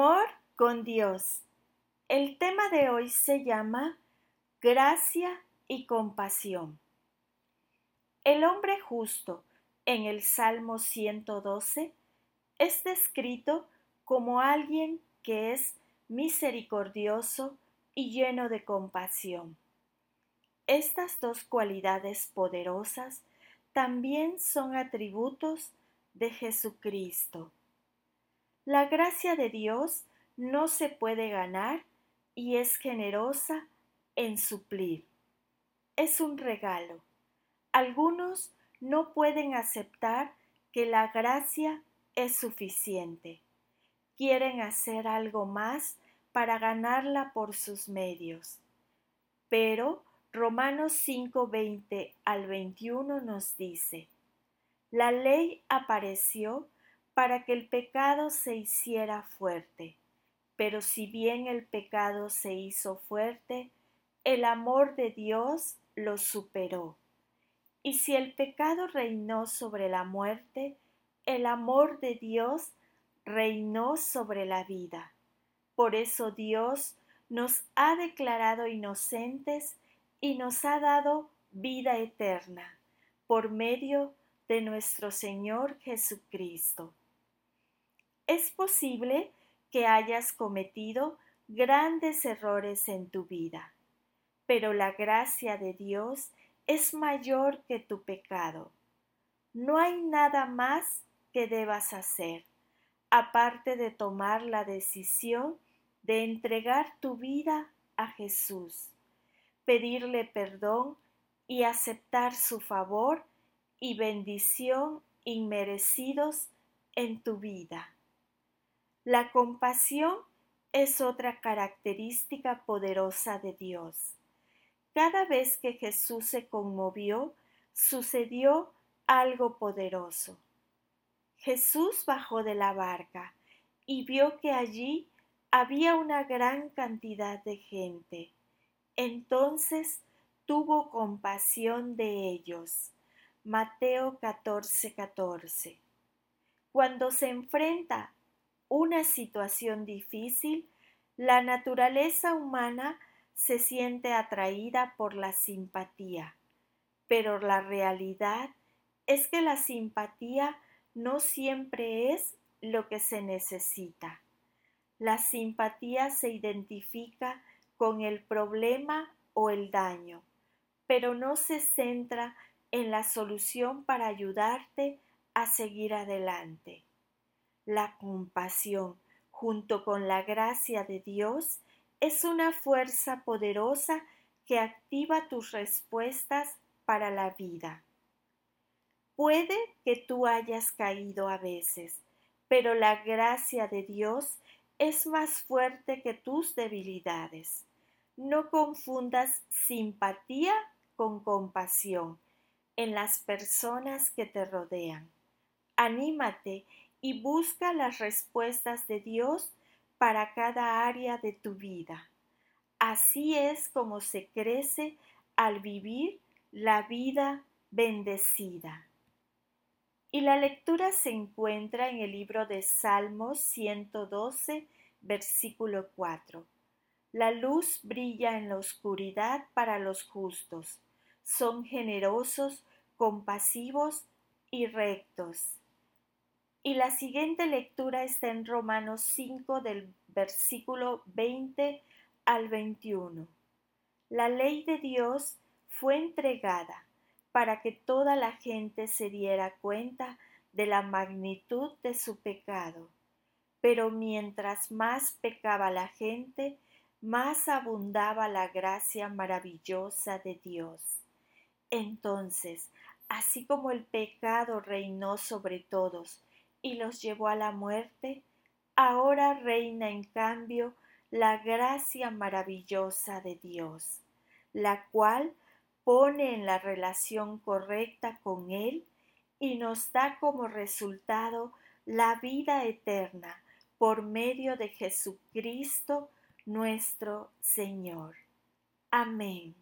Amor con Dios. El tema de hoy se llama Gracia y compasión. El hombre justo en el Salmo 112 es descrito como alguien que es misericordioso y lleno de compasión. Estas dos cualidades poderosas también son atributos de Jesucristo. La gracia de Dios no se puede ganar y es generosa en suplir. Es un regalo. Algunos no pueden aceptar que la gracia es suficiente. Quieren hacer algo más para ganarla por sus medios. Pero Romanos 5:20 al 21 nos dice, la ley apareció para que el pecado se hiciera fuerte. Pero si bien el pecado se hizo fuerte, el amor de Dios lo superó. Y si el pecado reinó sobre la muerte, el amor de Dios reinó sobre la vida. Por eso Dios nos ha declarado inocentes y nos ha dado vida eterna por medio de nuestro Señor Jesucristo. Es posible que hayas cometido grandes errores en tu vida, pero la gracia de Dios es mayor que tu pecado. No hay nada más que debas hacer, aparte de tomar la decisión de entregar tu vida a Jesús, pedirle perdón y aceptar su favor y bendición inmerecidos en tu vida. La compasión es otra característica poderosa de Dios. Cada vez que Jesús se conmovió, sucedió algo poderoso. Jesús bajó de la barca y vio que allí había una gran cantidad de gente. Entonces tuvo compasión de ellos. Mateo 14, 14. Cuando se enfrenta una situación difícil, la naturaleza humana se siente atraída por la simpatía, pero la realidad es que la simpatía no siempre es lo que se necesita. La simpatía se identifica con el problema o el daño, pero no se centra en la solución para ayudarte a seguir adelante. La compasión, junto con la gracia de Dios, es una fuerza poderosa que activa tus respuestas para la vida. Puede que tú hayas caído a veces, pero la gracia de Dios es más fuerte que tus debilidades. No confundas simpatía con compasión en las personas que te rodean. Anímate y busca las respuestas de Dios para cada área de tu vida. Así es como se crece al vivir la vida bendecida. Y la lectura se encuentra en el libro de Salmos 112, versículo 4. La luz brilla en la oscuridad para los justos. Son generosos, compasivos y rectos. Y la siguiente lectura está en Romanos 5 del versículo 20 al 21. La ley de Dios fue entregada para que toda la gente se diera cuenta de la magnitud de su pecado. Pero mientras más pecaba la gente, más abundaba la gracia maravillosa de Dios. Entonces, así como el pecado reinó sobre todos, y los llevó a la muerte, ahora reina en cambio la gracia maravillosa de Dios, la cual pone en la relación correcta con Él y nos da como resultado la vida eterna por medio de Jesucristo nuestro Señor. Amén.